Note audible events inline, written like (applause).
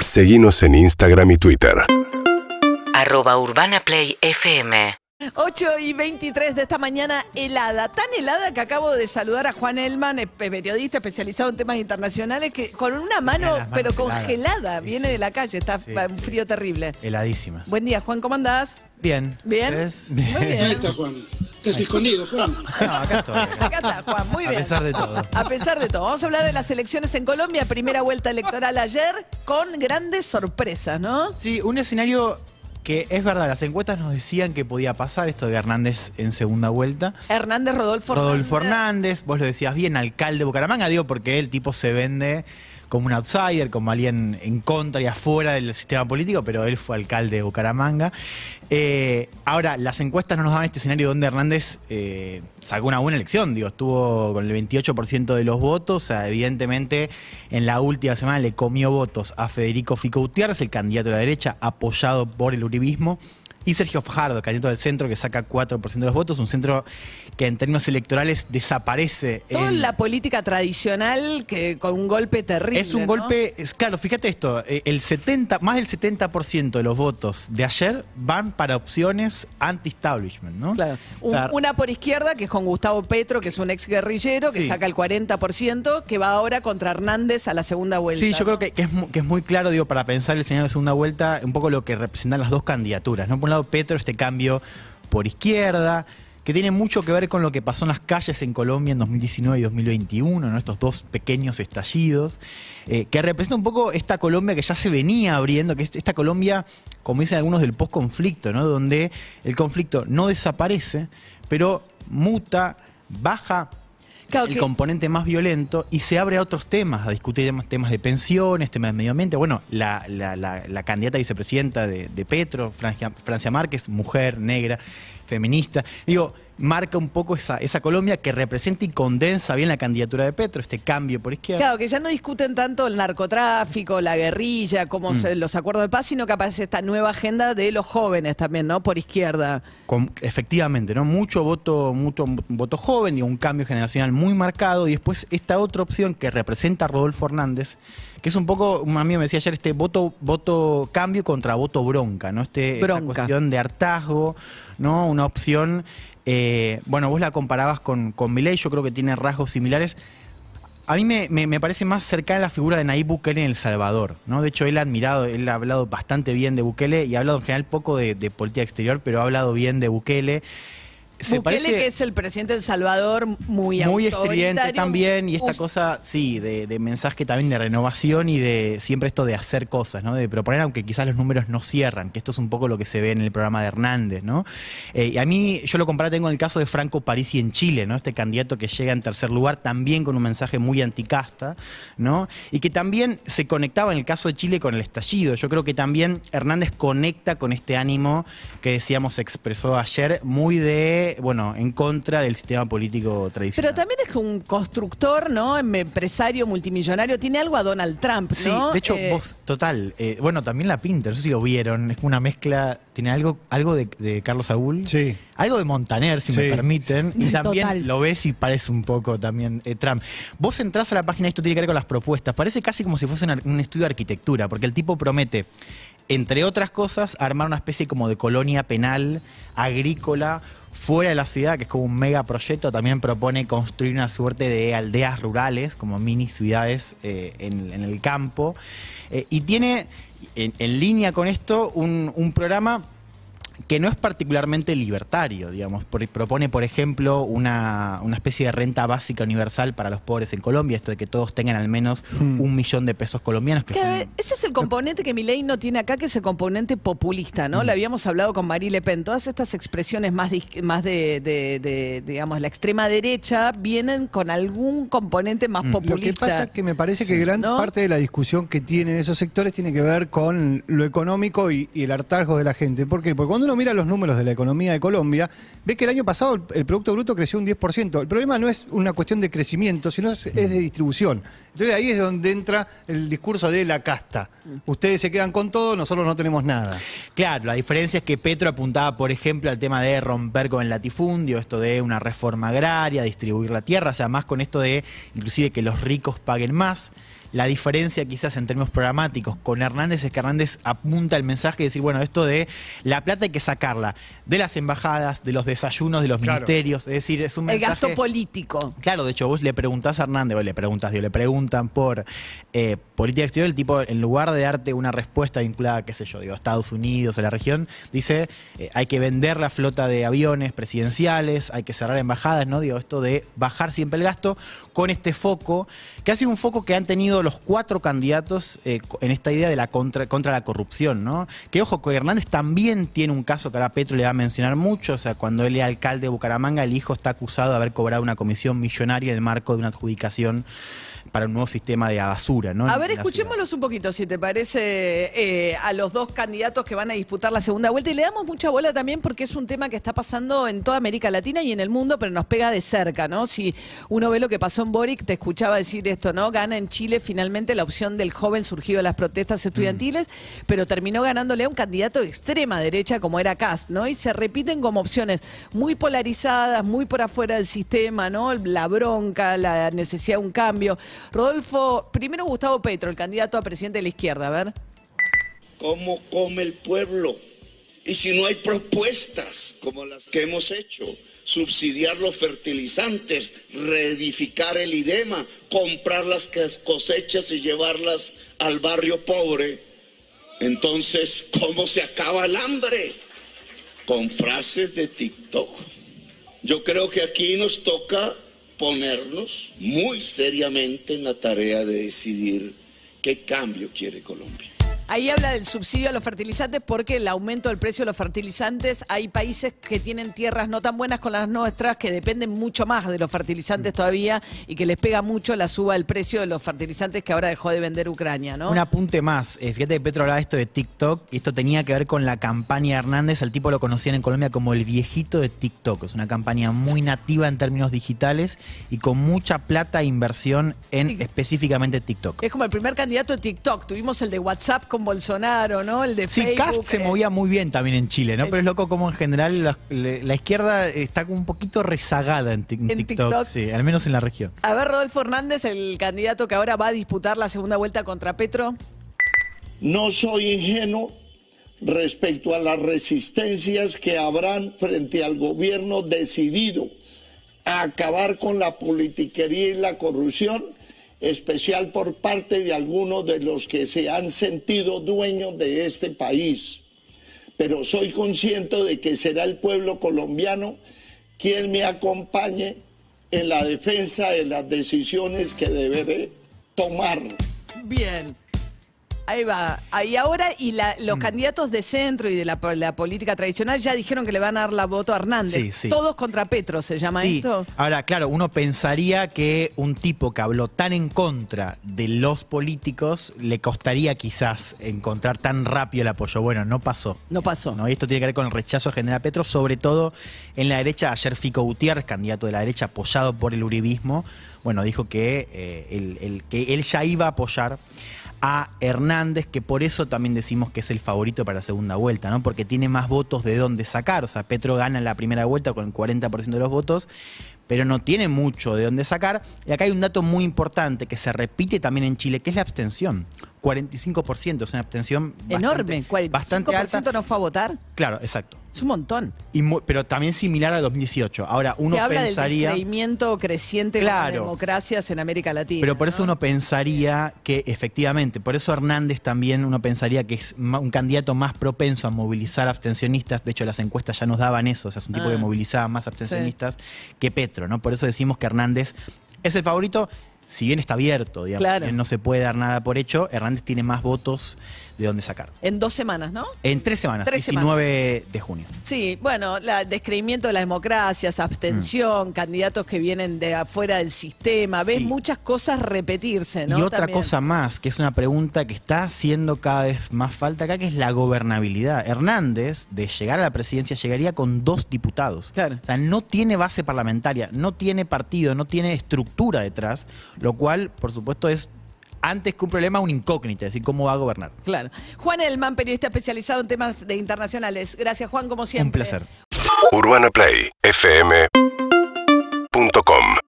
Seguimos en Instagram y Twitter. arroba urbanaplayfm 8 y 23 de esta mañana helada, tan helada que acabo de saludar a Juan Elman, eh, periodista especializado en temas internacionales, que con una mano, pero congelada, Sí, viene sí. de la calle, está Sí, un sí, frío terrible. Heladísimas. Buen día, Juan, ¿cómo andás? Bien. ¿Bien? ¿Ustedes? Muy bien. Ahí está Juan. Estás escondido, Juan. (laughs) No, acá estoy. acá. Acá está, Juan, muy A bien. pesar de todo. A pesar de todo. Vamos a hablar de las elecciones en Colombia, primera vuelta electoral ayer, con grandes sorpresas, ¿no? Sí, un escenario que es verdad, las encuestas nos decían que podía pasar esto de Hernández en segunda vuelta. Hernández Rodolfo Rodolfo Hernández, vos lo decías bien, alcalde de Bucaramanga, digo porque el tipo se vende como un outsider, como alguien en contra y afuera del sistema político, pero él fue alcalde de Bucaramanga. Eh, ahora, las encuestas no nos dan este escenario donde Hernández eh, sacó una buena elección, digo, estuvo con el 28% de los votos, o sea, evidentemente en la última semana le comió votos a Federico Fico Gutiérrez, el candidato de la derecha, apoyado por el uribismo. Y Sergio Fajardo, candidato del centro, que saca 4% de los votos, un centro que en términos electorales desaparece. Toda en- la política tradicional que con un golpe terrible. es un ¿no? golpe, es, claro, fíjate esto, eh, el 70, más del 70% de los votos de ayer van para opciones anti-establishment, ¿no? Claro. O Un- sea, una por izquierda, que es con Gustavo Petro, que es un ex guerrillero, que Sí. saca el 40%, que va ahora contra Hernández a la segunda vuelta. Sí, yo creo que, que es, mu- que es muy claro, digo, para pensar el escenario de segunda vuelta, un poco lo que representan las dos candidaturas. ¿no? Por un lado, Petro, este cambio por izquierda, que tiene mucho que ver con lo que pasó en las calles en Colombia en 2019 y 2021, ¿no? estos dos pequeños estallidos, eh, que representa un poco esta Colombia que ya se venía abriendo, que es esta Colombia, como dicen algunos, del post-conflicto, ¿no? donde el conflicto no desaparece, pero muta, baja Claro el que- componente más violento y se abre a otros temas, a discutir temas, de pensiones, temas de medio ambiente. Bueno, la, la- la- la candidata a vicepresidenta de, de Petro, Francia, Francia Márquez, mujer, negra, feminista, digo, marca un poco esa, esa Colombia que representa y condensa bien la candidatura de Petro, este cambio por izquierda. Claro, que ya no discuten tanto el narcotráfico, la guerrilla, como Mm. los acuerdos de paz, sino que aparece esta nueva agenda de los jóvenes también, ¿no? Por izquierda. Con- efectivamente, ¿no? Mucho voto, mucho voto joven y un cambio generacional muy marcado. Y después esta otra opción que representa a Rodolfo Hernández, que es un poco, un amigo me decía ayer, este voto, voto cambio contra voto bronca, ¿no? Este, esta Bronca. cuestión de hartazgo, ¿no? Una opción. eh, bueno, vos la comparabas con, con Milei, yo creo que tiene rasgos similares. A mí me, me- me parece más cercana la figura de Nayib Bukele en El Salvador, ¿no? De hecho, él ha admirado, él ha hablado bastante bien de Bukele y ha hablado en general poco de, de política exterior, pero ha hablado bien de Bukele. Se Bukele, parece que es el presidente de El Salvador, muy muy estridente también y esta cosa, sí, de, de mensaje también de renovación y de siempre esto de hacer cosas, ¿no? De proponer, aunque quizás los números no cierran, que esto es un poco lo que se ve en el programa de Hernández, ¿no? Eh, y a mí, yo lo comparé tengo en el caso de Franco Parisi en Chile, ¿no? Este candidato que llega en tercer lugar también con un mensaje muy anticasta, ¿no? Y que también se conectaba en el caso de Chile con el estallido. Yo creo que también Hernández conecta con este ánimo que decíamos se expresó ayer, muy de, bueno, en contra del sistema político tradicional. Pero también es un constructor, ¿no? Em- Empresario multimillonario. Tiene algo a Donald Trump, Sí, ¿no? de hecho, Eh, vos, total. eh, bueno, también la pinta, no sé si lo vieron. Es una mezcla. Tiene algo, algo de, de Carlos Saúl. Sí. Algo de Montaner, si me Sí. permiten. Y también Total. lo ves y parece un poco también eh, Trump. Vos entrás a la página, esto tiene que ver con las propuestas. Parece casi como si fuese un estudio de arquitectura, porque el tipo promete, entre otras cosas, armar una especie como de colonia penal, agrícola, fuera de la ciudad, que es como un megaproyecto. También propone construir una suerte de aldeas rurales, como mini ciudades eh, en, el campo. Eh, y tiene, en, en línea con esto, un, un programa que no es particularmente libertario, digamos. Por- propone, por ejemplo, una, una especie de renta básica universal para los pobres en Colombia, esto de que todos tengan al menos un millón de pesos colombianos. Que que, son- ese es el componente que Milei no tiene acá, que es el componente populista, Mm. ¿no? Le habíamos hablado con Marie Le Pen. Todas estas expresiones más, de, más de, de- de, digamos, la extrema derecha vienen con algún componente más Mm. Lo que populista. pasa es que me parece que gran ¿no? parte de la discusión que tienen esos sectores tiene que ver con lo económico y, y el hartazgo de la gente. ¿Por qué? Porque cuando uno mira los números de la economía de Colombia, ve que el año pasado el, Producto Bruto creció un 10%. El problema no es una cuestión de crecimiento, sino es de distribución. Entonces ahí es donde entra el discurso de la casta. Ustedes se quedan con todo, nosotros no tenemos nada. Claro, la diferencia es que Petro apuntaba, por ejemplo, al tema de romper con el latifundio, esto de una reforma agraria, distribuir la tierra, o sea, más con esto de inclusive que los ricos paguen más. La diferencia quizás en términos programáticos con Hernández es que Hernández apunta el mensaje de decir, bueno, esto de la plata hay que sacarla de las embajadas, de los desayunos, de los Claro. ministerios, es decir, es un El mensaje... gasto político. Claro, de hecho, vos le preguntás a Hernández, o le preguntas, digo, le preguntan por eh, política exterior, el tipo, en lugar de darte una respuesta vinculada, qué sé yo, digo, a Estados Unidos, a la región, dice, eh, hay que vender la flota de aviones presidenciales, hay que cerrar embajadas, ¿no? Digo, esto de bajar siempre el gasto con este foco, que ha sido un foco que han tenido los cuatro candidatos eh, en esta idea de la contra, contra la corrupción, ¿no? Que ojo, que Hernández también tiene un caso que ahora Petro le va a mencionar mucho, o sea, cuando él era alcalde de Bucaramanga, el hijo está acusado de haber cobrado una comisión millonaria en el marco de una adjudicación para un nuevo sistema de basura, ¿no? A ver, escuchémoslos un poquito, si te parece, eh, a los dos candidatos que van a disputar la segunda vuelta. Y le damos mucha bola también porque es un tema que está pasando en toda América Latina y en el mundo, pero nos pega de cerca, ¿no? Si uno ve lo que pasó en Boric, te escuchaba decir esto, ¿no? Gana en Chile finalmente la opción del joven surgido de las protestas estudiantiles, pero terminó ganándole a un candidato de extrema derecha como era Cast, ¿no? Y se repiten como opciones muy polarizadas, muy por afuera del sistema, ¿no? La bronca, la necesidad de un cambio. Rodolfo, primero Gustavo Petro, el candidato a presidente de la izquierda, a ver. cómo come el pueblo. Y si no hay propuestas como las que hemos hecho, subsidiar los fertilizantes, reedificar el IDEMA, comprar las cosechas y llevarlas al barrio pobre, entonces, ¿cómo se acaba el hambre? Con frases de TikTok. Yo creo que aquí nos toca ponernos muy seriamente en la tarea de decidir qué cambio quiere Colombia. Ahí habla del subsidio a los fertilizantes porque el aumento del precio de los fertilizantes, hay países que tienen tierras no tan buenas con las nuestras que dependen mucho más de los fertilizantes todavía y que les pega mucho la suba del precio de los fertilizantes que ahora dejó de vender Ucrania, ¿no? Un apunte más. Eh, fíjate que Petro hablaba esto de TikTok y esto tenía que ver con la campaña de Hernández. Al tipo lo conocían en Colombia como el viejito de TikTok. Es una campaña muy nativa en términos digitales y con mucha plata e inversión en específicamente TikTok. Es como el primer candidato de TikTok. Tuvimos el de WhatsApp con Bolsonaro, ¿no? El de Sí, Facebook. Cast se eh, movía muy bien también en Chile, ¿no? el- Pero es loco como en general la, la izquierda está como un poquito rezagada en, Tik- en En TikTok, TikTok. sí, al menos en la región. A ver, Rodolfo Hernández, el candidato que ahora va a disputar la segunda vuelta contra Petro. No soy ingenuo respecto a las resistencias que habrán frente al gobierno decidido a acabar con la politiquería y la corrupción, especial por parte de algunos de los que se han sentido dueños de este país. Pero soy consciente de que será el pueblo colombiano quien me acompañe en la defensa de las decisiones que deberé tomar. Bien. Ahí va. Ahí ahora, y la- Mm. los candidatos de centro y de la, la política tradicional ya dijeron que le van a dar la voto a Hernández. Sí, sí. Todos contra Petro se llama Sí. esto. Ahora, claro, uno pensaría que un tipo que habló tan en contra de los políticos le costaría quizás encontrar tan rápido el apoyo. Bueno, no pasó. No pasó. ¿no? Y esto tiene que ver con el rechazo general Petro, sobre todo en la derecha. Ayer Fico Gutiérrez, candidato de la derecha apoyado por el uribismo, bueno, dijo que, eh, el- el- que él ya iba a apoyar a Hernández, que por eso también decimos que es el favorito para la segunda vuelta, ¿no? Porque tiene más votos de dónde sacar. O sea, Petro gana la primera vuelta con el 40% de los votos, pero no tiene mucho de dónde sacar. Y acá hay un dato muy importante que se repite también en Chile, que es la abstención. 45%, es una abstención bastante- Enorme. 45% bastante alta. no fue a votar. Claro, exacto. Es un montón. Y mu- pero también similar a 2018. Ahora, uno que habla pensaría... del descreimiento creciente de las democracias en América Latina. Pero por eso ¿no? uno pensaría que efectivamente, por eso Hernández también uno pensaría que es ma- un candidato más propenso a movilizar abstencionistas. De hecho, las encuestas ya nos daban eso, o sea, es un tipo Ah. que movilizaba más abstencionistas que Petro, ¿no? Por eso decimos que Hernández es el favorito. Si bien está abierto, digamos, Claro. si bien no se puede dar nada por hecho, Hernández tiene más votos de dónde sacar. En dos semanas, ¿no? En tres semanas, Tres 19 de junio. Sí, bueno, la descreimiento de las democracias, abstención, candidatos que vienen de afuera del sistema, ves Mm. Sí. muchas cosas repetirse, ¿no? Y otra También. cosa más, que es una pregunta que está haciendo cada vez más falta acá, que es la gobernabilidad. Hernández, de llegar a la presidencia, llegaría con dos diputados. Claro. O sea, no tiene base parlamentaria, no tiene partido, no tiene estructura detrás, lo cual, por supuesto, es antes que un problema, una incógnita, es decir, cómo va a gobernar. Claro. Juan Elman, periodista especializado en temas de internacionales. Gracias, Juan, como siempre. Un placer. UrbanaPlayFM.com